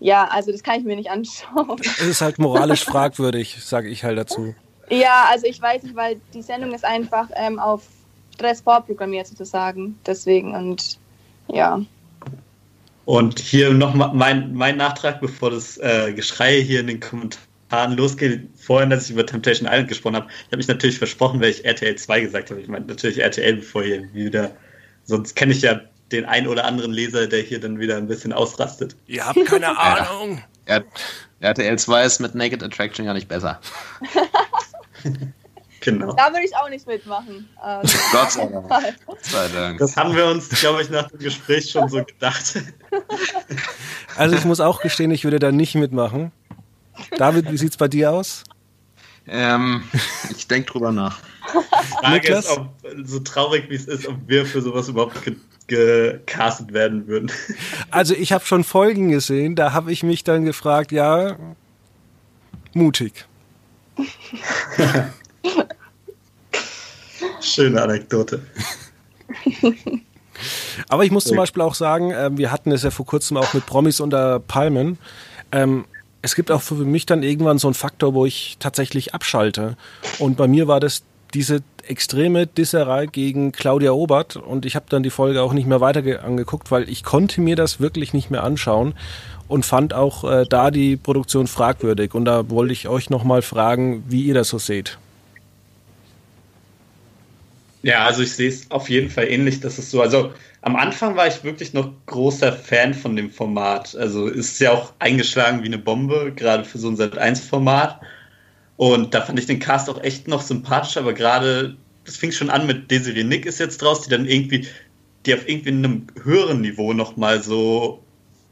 ja, also das kann ich mir nicht anschauen. Es ist halt moralisch fragwürdig, sage ich halt dazu. Ja, also ich weiß nicht, weil die Sendung ist einfach ähm, auf Stress vorprogrammiert sozusagen. Deswegen und ja. Und hier noch mal mein, mein Nachtrag, bevor das äh, Geschrei hier in den Kommentaren losgeht. Vorhin, als ich über Temptation Island gesprochen habe, habe ich natürlich versprochen, weil ich RTL 2 gesagt habe. Ich meine natürlich RTL, bevor hier wieder. Sonst kenne ich ja den ein oder anderen Leser, der hier dann wieder ein bisschen ausrastet. Ihr habt keine Ahnung. Ja, RTL 2 ist mit Naked Attraction ja nicht besser. Genau. Da würde ich auch nicht mitmachen. Also, Gott sei Dank. Gott sei Dank. Das haben wir uns, glaube ich, nach dem Gespräch schon so gedacht. Also ich muss auch gestehen, ich würde da nicht mitmachen. David, wie sieht es bei dir aus? Ähm, ich denke drüber nach. Die Frage Niklas? ist, ob, so traurig wie es ist, ob wir für sowas überhaupt gecastet werden würden. Also ich habe schon Folgen gesehen, da habe ich mich dann gefragt, ja, mutig. Schöne Anekdote. Aber ich muss zum Beispiel auch sagen, äh, wir hatten es ja vor kurzem auch mit Promis unter Palmen. Ähm, es gibt auch für mich dann irgendwann so einen Faktor, wo ich tatsächlich abschalte. Und bei mir war das diese extreme Disserei gegen Claudia Obert und ich habe dann die Folge auch nicht mehr weiter angeguckt, weil ich konnte mir das wirklich nicht mehr anschauen und fand auch äh, da die Produktion fragwürdig. Und da wollte ich euch nochmal fragen, wie ihr das so seht. Ja, also ich sehe es auf jeden Fall ähnlich. Das ist so. Also am Anfang war ich wirklich noch großer Fan von dem Format. Also ist ja auch eingeschlagen wie eine Bombe, gerade für so ein Sat1-Format. Und da fand ich den Cast auch echt noch sympathisch, aber gerade, das fing schon an mit Desiree Nick ist jetzt draus, die dann irgendwie, die auf irgendwie einem höheren Niveau nochmal so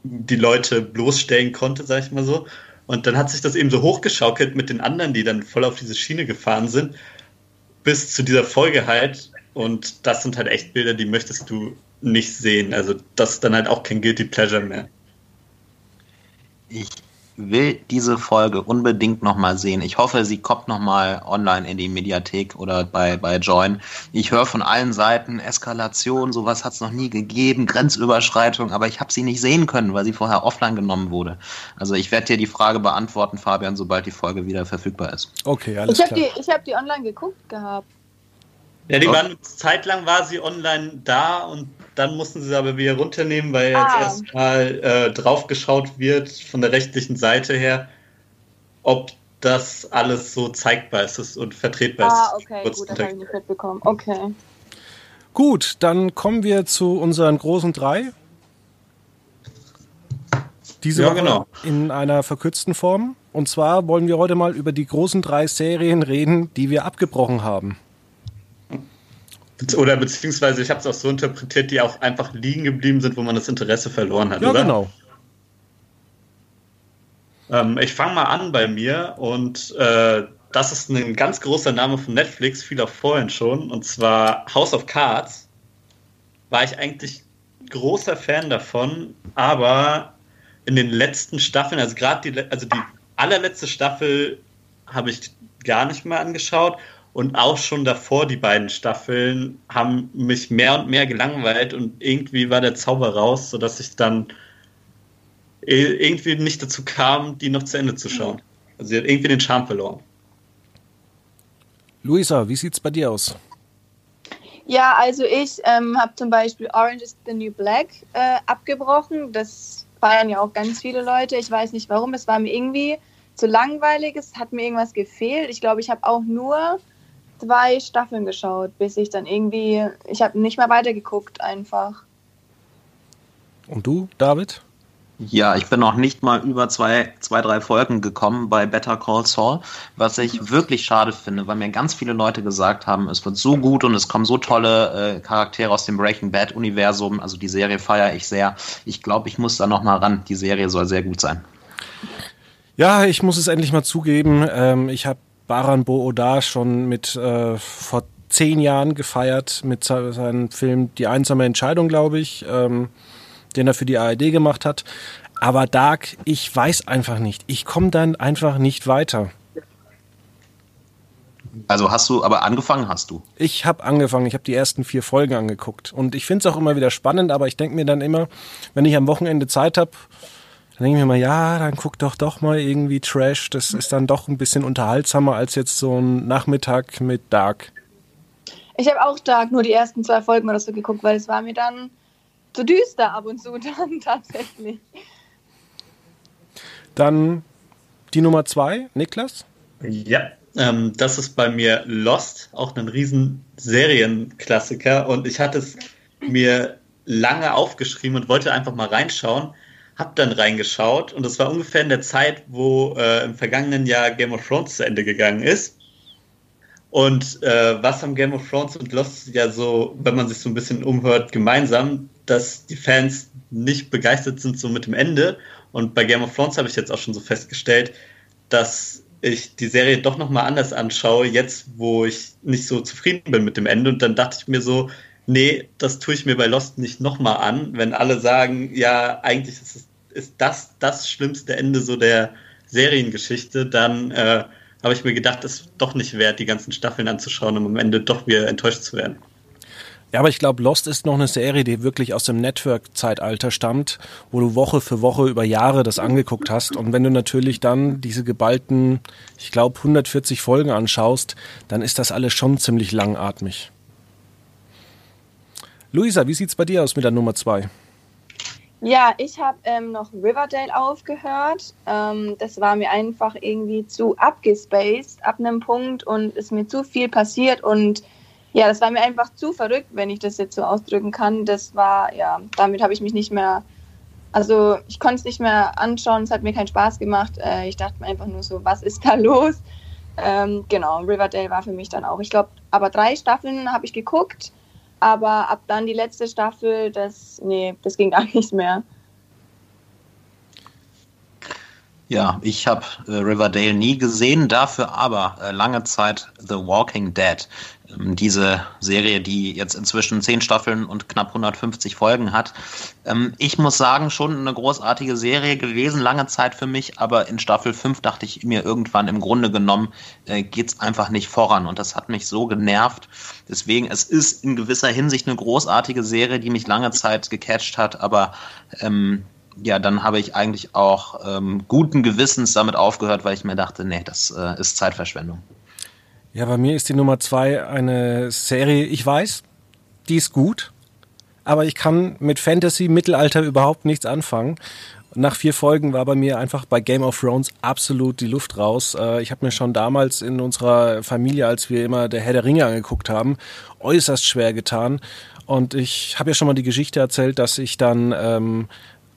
die Leute bloßstellen konnte, sag ich mal so. Und dann hat sich das eben so hochgeschaukelt mit den anderen, die dann voll auf diese Schiene gefahren sind, bis zu dieser Folge halt. Und das sind halt echt Bilder, die möchtest du nicht sehen. Also das ist dann halt auch kein Guilty Pleasure mehr. Ich will diese Folge unbedingt nochmal sehen. Ich hoffe, sie kommt nochmal online in die Mediathek oder bei, bei Join. Ich höre von allen Seiten Eskalation, sowas hat es noch nie gegeben, Grenzüberschreitung, aber ich habe sie nicht sehen können, weil sie vorher offline genommen wurde. Also ich werde dir die Frage beantworten, Fabian, sobald die Folge wieder verfügbar ist. Okay, alles ich hab klar. Die, ich habe die online geguckt gehabt. Ja, die waren zeitlang war sie online da und dann mussten sie sie aber wieder runternehmen, weil Ah. jetzt erstmal äh, drauf geschaut wird von der rechtlichen Seite her, ob das alles so zeigbar ist und vertretbar ist. Ah, okay, Kurz gut, das habe ich nicht mitbekommen. Okay. Gut, dann kommen wir zu unseren großen drei. Diese Ja, Woche genau. in einer verkürzten Form. Und zwar wollen wir heute mal über die großen drei Serien reden, die wir abgebrochen haben. Oder beziehungsweise, ich habe es auch so interpretiert, die auch einfach liegen geblieben sind, wo man das Interesse verloren hat, Ja, oder? genau. Ähm, ich fange mal an bei mir und äh, das ist ein ganz großer Name von Netflix, viel auch vorhin schon, und zwar House of Cards. War ich eigentlich großer Fan davon, aber in den letzten Staffeln, also gerade die, also die allerletzte Staffel habe ich gar nicht mehr angeschaut und auch schon davor die beiden Staffeln haben mich mehr und mehr gelangweilt und irgendwie war der Zauber raus, sodass ich dann irgendwie nicht dazu kam, die noch zu Ende zu schauen. Also sie hat irgendwie den Charme verloren. Luisa, wie sieht's bei dir aus? Ja, also ich ähm, habe zum Beispiel Orange is the New Black äh, abgebrochen. Das feiern ja auch ganz viele Leute. Ich weiß nicht warum. Es war mir irgendwie zu langweilig. Es hat mir irgendwas gefehlt. Ich glaube, ich habe auch nur zwei Staffeln geschaut, bis ich dann irgendwie, ich habe nicht mehr weitergeguckt einfach. Und du, David? Ja, ich bin noch nicht mal über zwei, zwei, drei Folgen gekommen bei Better Call Saul, was ich wirklich schade finde, weil mir ganz viele Leute gesagt haben, es wird so gut und es kommen so tolle äh, Charaktere aus dem Breaking Bad Universum. Also die Serie feiere ich sehr. Ich glaube, ich muss da noch mal ran. Die Serie soll sehr gut sein. Ja, ich muss es endlich mal zugeben. Ähm, ich habe Baran Bo-Odar schon mit äh, vor zehn Jahren gefeiert mit se- seinem Film Die einsame Entscheidung, glaube ich, ähm, den er für die ARD gemacht hat. Aber Dark, ich weiß einfach nicht. Ich komme dann einfach nicht weiter. Also hast du, aber angefangen hast du. Ich habe angefangen, ich habe die ersten vier Folgen angeguckt. Und ich finde es auch immer wieder spannend, aber ich denke mir dann immer, wenn ich am Wochenende Zeit habe, dann denke ich mir mal, ja, dann guck doch doch mal irgendwie Trash. Das ist dann doch ein bisschen unterhaltsamer als jetzt so ein Nachmittag mit Dark. Ich habe auch Dark nur die ersten zwei Folgen oder so geguckt, weil es war mir dann zu düster ab und zu dann tatsächlich. Dann die Nummer zwei, Niklas. Ja, ähm, das ist bei mir Lost, auch ein riesen Serienklassiker. Und ich hatte es mir lange aufgeschrieben und wollte einfach mal reinschauen. Hab dann reingeschaut und das war ungefähr in der Zeit, wo äh, im vergangenen Jahr Game of Thrones zu Ende gegangen ist. Und äh, was haben Game of Thrones und Lost ja so, wenn man sich so ein bisschen umhört, gemeinsam, dass die Fans nicht begeistert sind so mit dem Ende. Und bei Game of Thrones habe ich jetzt auch schon so festgestellt, dass ich die Serie doch nochmal anders anschaue, jetzt wo ich nicht so zufrieden bin mit dem Ende. Und dann dachte ich mir so, nee, das tue ich mir bei Lost nicht nochmal an, wenn alle sagen, ja, eigentlich ist, es, ist das das schlimmste Ende so der Seriengeschichte, dann äh, habe ich mir gedacht, es ist doch nicht wert, die ganzen Staffeln anzuschauen, um am Ende doch wieder enttäuscht zu werden. Ja, aber ich glaube, Lost ist noch eine Serie, die wirklich aus dem Network-Zeitalter stammt, wo du Woche für Woche über Jahre das angeguckt hast. Und wenn du natürlich dann diese geballten, ich glaube, 140 Folgen anschaust, dann ist das alles schon ziemlich langatmig. Luisa, wie sieht's bei dir aus mit der Nummer zwei? Ja, ich habe ähm, noch Riverdale aufgehört. Ähm, das war mir einfach irgendwie zu abgespaced ab einem Punkt und ist mir zu viel passiert und ja, das war mir einfach zu verrückt, wenn ich das jetzt so ausdrücken kann. Das war, ja, damit habe ich mich nicht mehr, also ich konnte es nicht mehr anschauen, es hat mir keinen Spaß gemacht. Äh, ich dachte mir einfach nur so, was ist da los? Ähm, genau, Riverdale war für mich dann auch, ich glaube, aber drei Staffeln habe ich geguckt, aber ab dann die letzte Staffel, das, nee, das ging gar nicht mehr. Ja, ich habe äh, Riverdale nie gesehen, dafür aber äh, lange Zeit The Walking Dead. Ähm, diese Serie, die jetzt inzwischen zehn Staffeln und knapp 150 Folgen hat. Ähm, ich muss sagen, schon eine großartige Serie gewesen, lange Zeit für mich, aber in Staffel 5 dachte ich mir irgendwann im Grunde genommen, äh, geht's einfach nicht voran und das hat mich so genervt. Deswegen, es ist in gewisser Hinsicht eine großartige Serie, die mich lange Zeit gecatcht hat, aber ähm, ja, dann habe ich eigentlich auch ähm, guten Gewissens damit aufgehört, weil ich mir dachte, nee, das äh, ist Zeitverschwendung. Ja, bei mir ist die Nummer zwei eine Serie, ich weiß, die ist gut, aber ich kann mit Fantasy, Mittelalter überhaupt nichts anfangen. Nach vier Folgen war bei mir einfach bei Game of Thrones absolut die Luft raus. Äh, ich habe mir schon damals in unserer Familie, als wir immer der Herr der Ringe angeguckt haben, äußerst schwer getan. Und ich habe ja schon mal die Geschichte erzählt, dass ich dann ähm,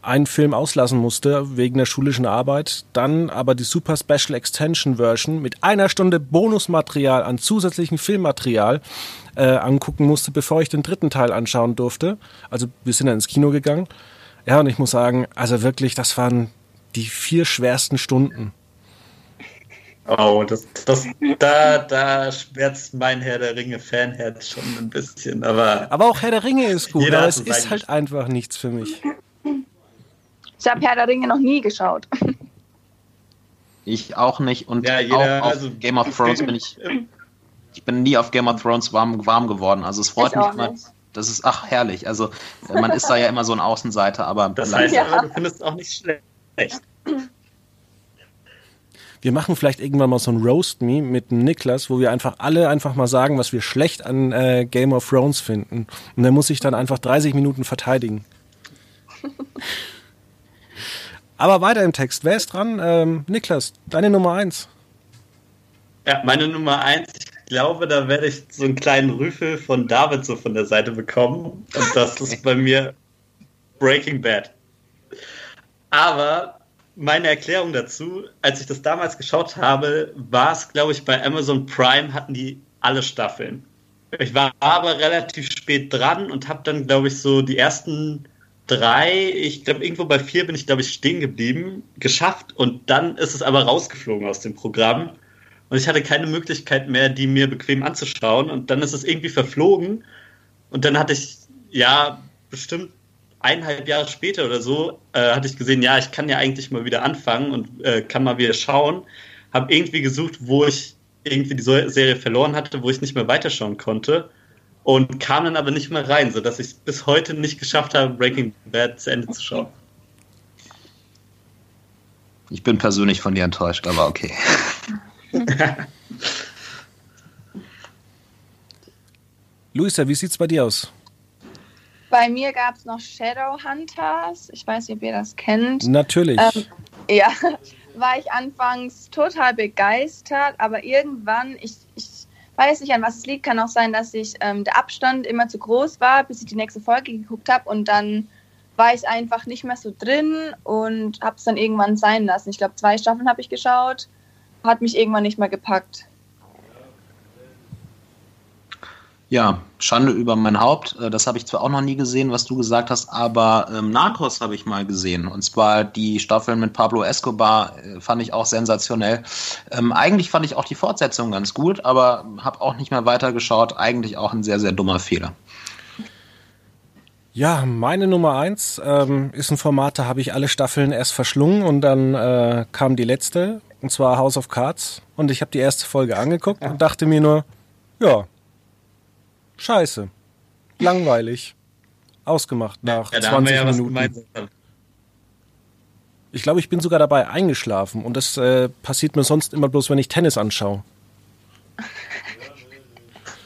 einen Film auslassen musste wegen der schulischen Arbeit, dann aber die Super Special Extension Version mit einer Stunde Bonusmaterial an zusätzlichem Filmmaterial äh, angucken musste, bevor ich den dritten Teil anschauen durfte. Also wir sind dann ins Kino gegangen. Ja, und ich muss sagen, also wirklich, das waren die vier schwersten Stunden. Oh, das, das, da, da schmerzt mein Herr der Ringe Fanherz schon ein bisschen, aber. Aber auch Herr der Ringe ist gut, aber es ist halt einfach nichts für mich. Ich habe Herr der Ringe noch nie geschaut. Ich auch nicht. Und ja, jeder, auch auf also, Game of Thrones bin ich. Ich bin nie auf Game of Thrones warm, warm geworden. Also es freut mich immer. Das ist ach herrlich. Also man ist da ja immer so ein Außenseiter, aber das heißt, ja. du findest auch nicht schlecht. Wir machen vielleicht irgendwann mal so ein Roast Me mit dem Niklas, wo wir einfach alle einfach mal sagen, was wir schlecht an äh, Game of Thrones finden. Und der muss sich dann einfach 30 Minuten verteidigen. Aber weiter im Text. Wer ist dran? Ähm, Niklas, deine Nummer eins. Ja, meine Nummer eins. Ich glaube, da werde ich so einen kleinen Rüffel von David so von der Seite bekommen. Und das ist bei mir Breaking Bad. Aber meine Erklärung dazu, als ich das damals geschaut habe, war es, glaube ich, bei Amazon Prime hatten die alle Staffeln. Ich war aber relativ spät dran und habe dann, glaube ich, so die ersten drei, ich glaube, irgendwo bei vier bin ich, glaube ich, stehen geblieben, geschafft und dann ist es aber rausgeflogen aus dem Programm. Und ich hatte keine Möglichkeit mehr, die mir bequem anzuschauen. Und dann ist es irgendwie verflogen. Und dann hatte ich, ja, bestimmt eineinhalb Jahre später oder so, äh, hatte ich gesehen, ja, ich kann ja eigentlich mal wieder anfangen und äh, kann mal wieder schauen. Habe irgendwie gesucht, wo ich irgendwie die Serie verloren hatte, wo ich nicht mehr weiterschauen konnte und kam dann aber nicht mehr rein, sodass ich es bis heute nicht geschafft habe, Breaking Bad zu Ende zu schauen. Ich bin persönlich von dir enttäuscht, aber okay. Luisa, wie sieht's bei dir aus? Bei mir gab es noch Shadowhunters. Ich weiß nicht, ob ihr das kennt. Natürlich. Ähm, ja, war ich anfangs total begeistert, aber irgendwann, ich, ich weiß nicht, an was es liegt. Kann auch sein, dass ich ähm, der Abstand immer zu groß war, bis ich die nächste Folge geguckt habe und dann war ich einfach nicht mehr so drin und habe es dann irgendwann sein lassen. Ich glaube, zwei Staffeln habe ich geschaut, hat mich irgendwann nicht mehr gepackt. Ja, Schande über mein Haupt. Äh, das habe ich zwar auch noch nie gesehen, was du gesagt hast, aber ähm, Narcos habe ich mal gesehen. Und zwar die Staffeln mit Pablo Escobar äh, fand ich auch sensationell. Ähm, eigentlich fand ich auch die Fortsetzung ganz gut, aber habe auch nicht mehr weitergeschaut. Eigentlich auch ein sehr, sehr dummer Fehler. Ja, meine Nummer eins ähm, ist ein Format, da habe ich alle Staffeln erst verschlungen und dann äh, kam die letzte, und zwar House of Cards. Und ich habe die erste Folge angeguckt und dachte mir nur, ja, scheiße. langweilig. Ausgemacht nach ja, 20 ja Minuten. Ich glaube, ich bin sogar dabei eingeschlafen und das äh, passiert mir sonst immer bloß, wenn ich Tennis anschaue.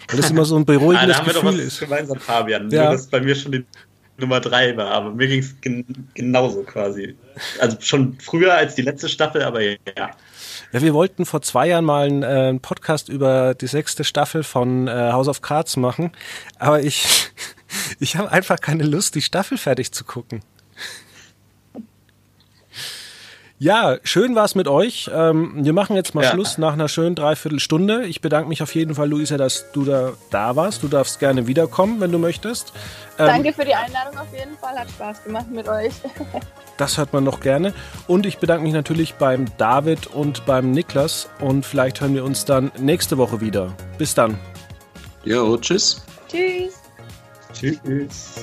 Weil das immer so ein beruhigendes ah, da haben Gefühl wir doch was ist. gemeinsam, Fabian. Ja. Nur, dass bei mir schon die Nummer drei war, aber mir ging es gen genauso quasi. Also schon früher als die letzte Staffel, aber ja. Ja, wir wollten vor zwei Jahren mal einen, äh, einen Podcast über die sechste Staffel von äh, House of Cards machen, aber ich, ich habe einfach keine Lust, die Staffel fertig zu gucken. Ja, schön war es mit euch. Ähm, wir machen jetzt mal ja. Schluss nach einer schönen Dreiviertelstunde. Ich bedanke mich auf jeden Fall, Luisa, dass du da, da warst. Du darfst gerne wiederkommen, wenn du möchtest. Ähm, Danke für die Einladung auf jeden Fall. Hat Spaß gemacht mit euch. das hört man noch gerne. Und ich bedanke mich natürlich beim David und beim Niklas. Und vielleicht hören wir uns dann nächste Woche wieder. Bis dann. Jo, tschüss. Tschüss. Tschüss.